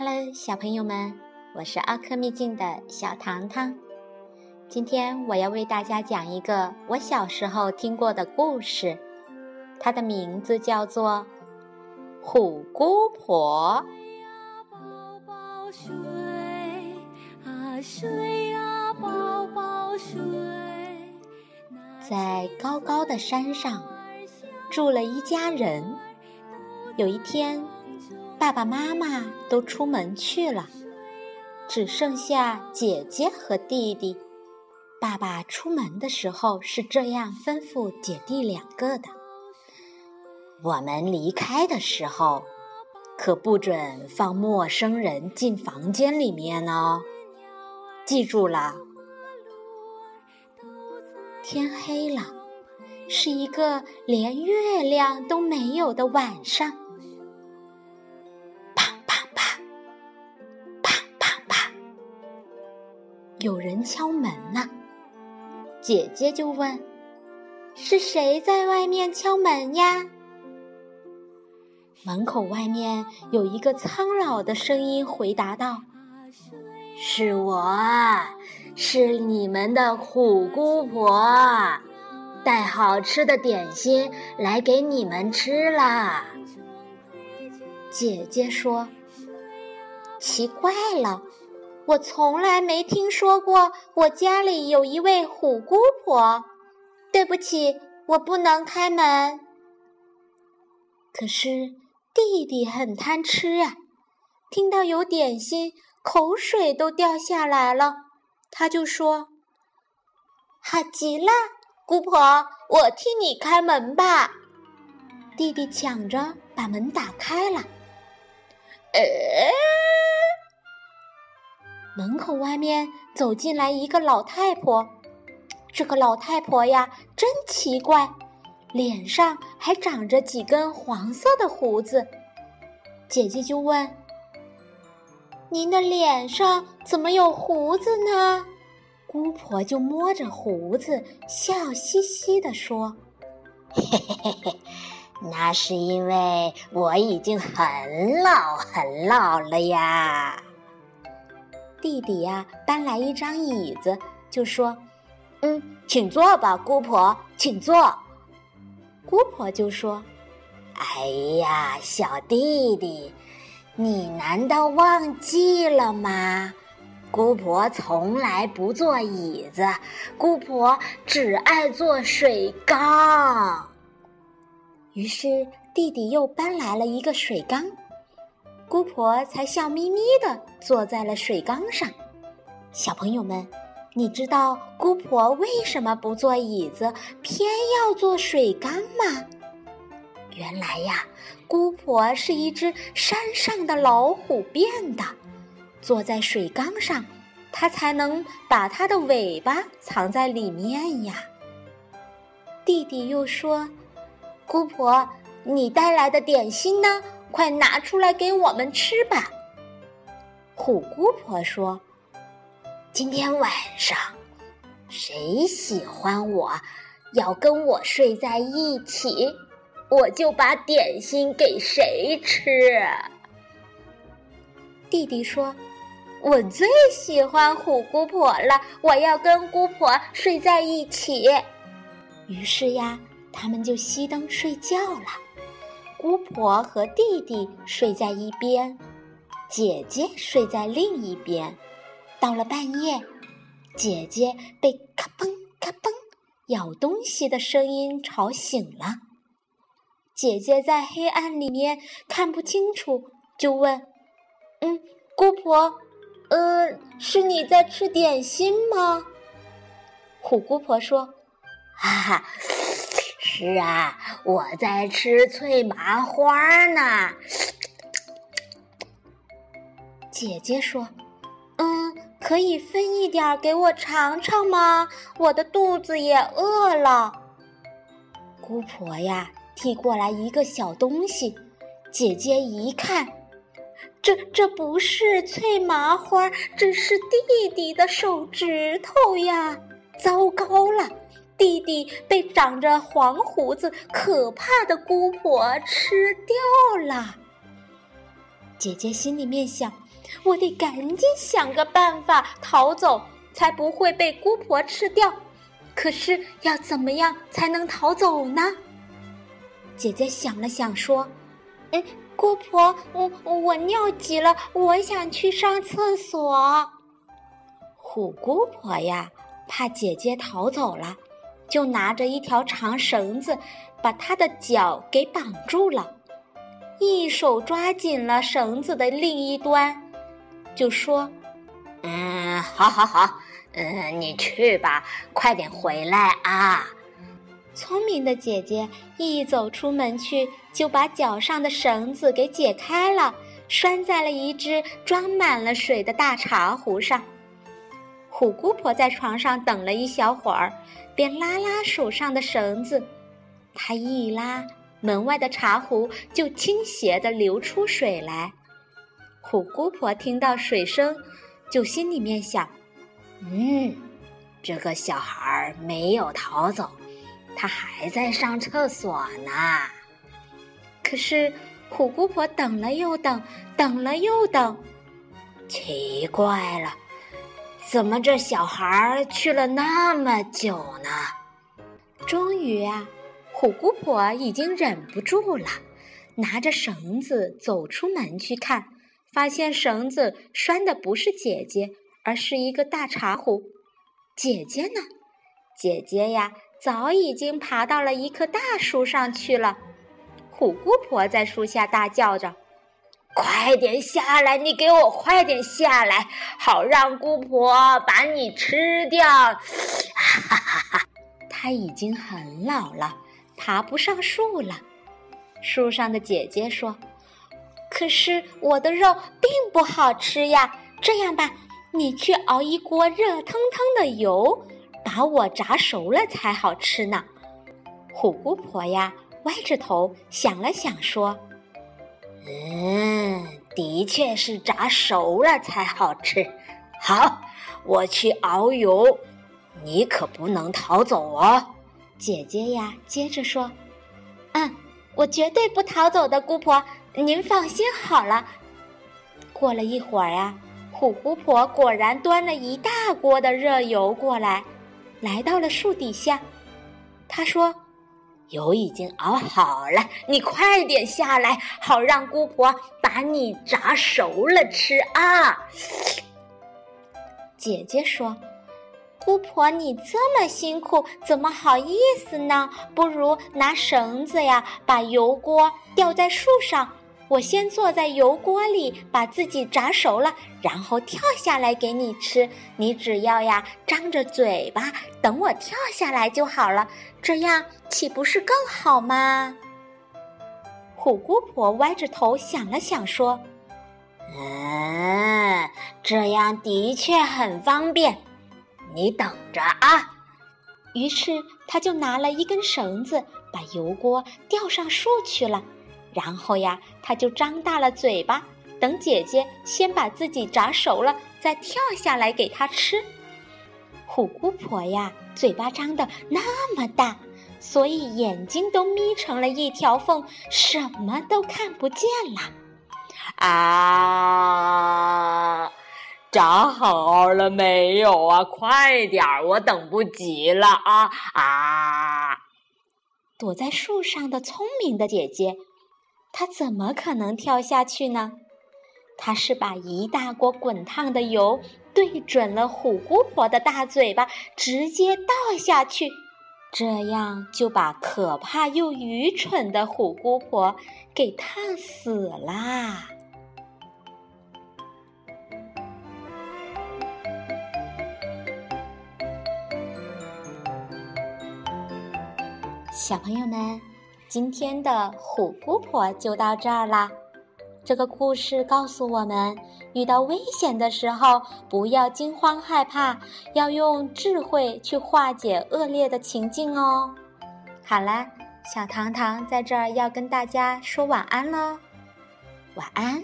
Hello，小朋友们，我是奥克秘境的小糖糖。今天我要为大家讲一个我小时候听过的故事，它的名字叫做《虎姑婆》。在高高的山上住了一家人。有一天，爸爸妈妈都出门去了，只剩下姐姐和弟弟。爸爸出门的时候是这样吩咐姐弟两个的：“我们离开的时候，可不准放陌生人进房间里面哦，记住了。”天黑了，是一个连月亮都没有的晚上。有人敲门呢，姐姐就问：“是谁在外面敲门呀？”门口外面有一个苍老的声音回答道：“是我，是你们的虎姑婆，带好吃的点心来给你们吃啦。”姐姐说：“奇怪了。”我从来没听说过我家里有一位虎姑婆，对不起，我不能开门。可是弟弟很贪吃啊，听到有点心，口水都掉下来了。他就说：“好极了，姑婆，我替你开门吧。”弟弟抢着把门打开了。呃。门口外面走进来一个老太婆，这个老太婆呀，真奇怪，脸上还长着几根黄色的胡子。姐姐就问：“您的脸上怎么有胡子呢？”姑婆就摸着胡子，笑嘻嘻地说：“嘿嘿嘿嘿，那是因为我已经很老很老了呀。”弟弟呀，搬来一张椅子，就说：“嗯，请坐吧，姑婆，请坐。”姑婆就说：“哎呀，小弟弟，你难道忘记了吗？姑婆从来不坐椅子，姑婆只爱坐水缸。”于是弟弟又搬来了一个水缸。姑婆才笑眯眯地坐在了水缸上。小朋友们，你知道姑婆为什么不坐椅子，偏要坐水缸吗？原来呀，姑婆是一只山上的老虎变的，坐在水缸上，它才能把它的尾巴藏在里面呀。弟弟又说：“姑婆，你带来的点心呢？”快拿出来给我们吃吧！虎姑婆说：“今天晚上，谁喜欢我，要跟我睡在一起，我就把点心给谁吃。”弟弟说：“我最喜欢虎姑婆了，我要跟姑婆睡在一起。”于是呀，他们就熄灯睡觉了。姑婆和弟弟睡在一边，姐姐睡在另一边。到了半夜，姐姐被咔嘣咔嘣咬东西的声音吵醒了。姐姐在黑暗里面看不清楚，就问：“嗯，姑婆，呃，是你在吃点心吗？”虎姑婆说：“哈哈。”是啊，我在吃脆麻花呢。姐姐说：“嗯，可以分一点给我尝尝吗？我的肚子也饿了。”姑婆呀，递过来一个小东西。姐姐一看，这这不是脆麻花，这是弟弟的手指头呀！糟糕了！弟弟被长着黄胡子、可怕的姑婆吃掉了。姐姐心里面想：我得赶紧想个办法逃走，才不会被姑婆吃掉。可是要怎么样才能逃走呢？姐姐想了想说：“哎，姑婆，我我尿急了，我想去上厕所。”虎姑婆呀，怕姐姐逃走了，就拿着一条长绳子，把他的脚给绑住了，一手抓紧了绳子的另一端，就说：“嗯，好好好。”嗯，你去吧，快点回来啊！聪明的姐姐一走出门去，就把脚上的绳子给解开了，拴在了一只装满了水的大茶壶上。虎姑婆在床上等了一小会儿，便拉拉手上的绳子。她一拉，门外的茶壶就倾斜的流出水来。虎姑婆听到水声，就心里面想。嗯，这个小孩没有逃走，他还在上厕所呢。可是虎姑婆等了又等，等了又等，奇怪了，怎么这小孩去了那么久呢？终于啊，虎姑婆已经忍不住了，拿着绳子走出门去看，发现绳子拴的不是姐姐。而是一个大茶壶，姐姐呢？姐姐呀，早已经爬到了一棵大树上去了。虎姑婆在树下大叫着：“快点下来！你给我快点下来，好让姑婆把你吃掉！”哈哈哈！她已经很老了，爬不上树了。树上的姐姐说：“可是我的肉并不好吃呀，这样吧。”你去熬一锅热腾腾的油，把我炸熟了才好吃呢。虎姑婆呀，歪着头想了想，说：“嗯，的确是炸熟了才好吃。好，我去熬油，你可不能逃走哦。”姐姐呀，接着说：“嗯，我绝对不逃走的，姑婆，您放心好了。”过了一会儿啊。虎姑婆果然端了一大锅的热油过来，来到了树底下。她说：“油已经熬好了，你快点下来，好让姑婆把你炸熟了吃啊！”姐姐说：“姑婆，你这么辛苦，怎么好意思呢？不如拿绳子呀，把油锅吊在树上。”我先坐在油锅里，把自己炸熟了，然后跳下来给你吃。你只要呀张着嘴巴等我跳下来就好了，这样岂不是更好吗？虎姑婆歪着头想了想，说：“嗯，这样的确很方便。你等着啊。”于是他就拿了一根绳子，把油锅吊上树去了。然后呀，他就张大了嘴巴，等姐姐先把自己炸熟了，再跳下来给他吃。虎姑婆呀，嘴巴张得那么大，所以眼睛都眯成了一条缝，什么都看不见了。啊，炸好了没有啊？快点儿，我等不及了啊！啊，躲在树上的聪明的姐姐。他怎么可能跳下去呢？他是把一大锅滚烫的油对准了虎姑婆的大嘴巴，直接倒下去，这样就把可怕又愚蠢的虎姑婆给烫死啦！小朋友们。今天的虎姑婆就到这儿啦。这个故事告诉我们，遇到危险的时候，不要惊慌害怕，要用智慧去化解恶劣的情境哦。好啦，小糖糖在这儿要跟大家说晚安喽，晚安。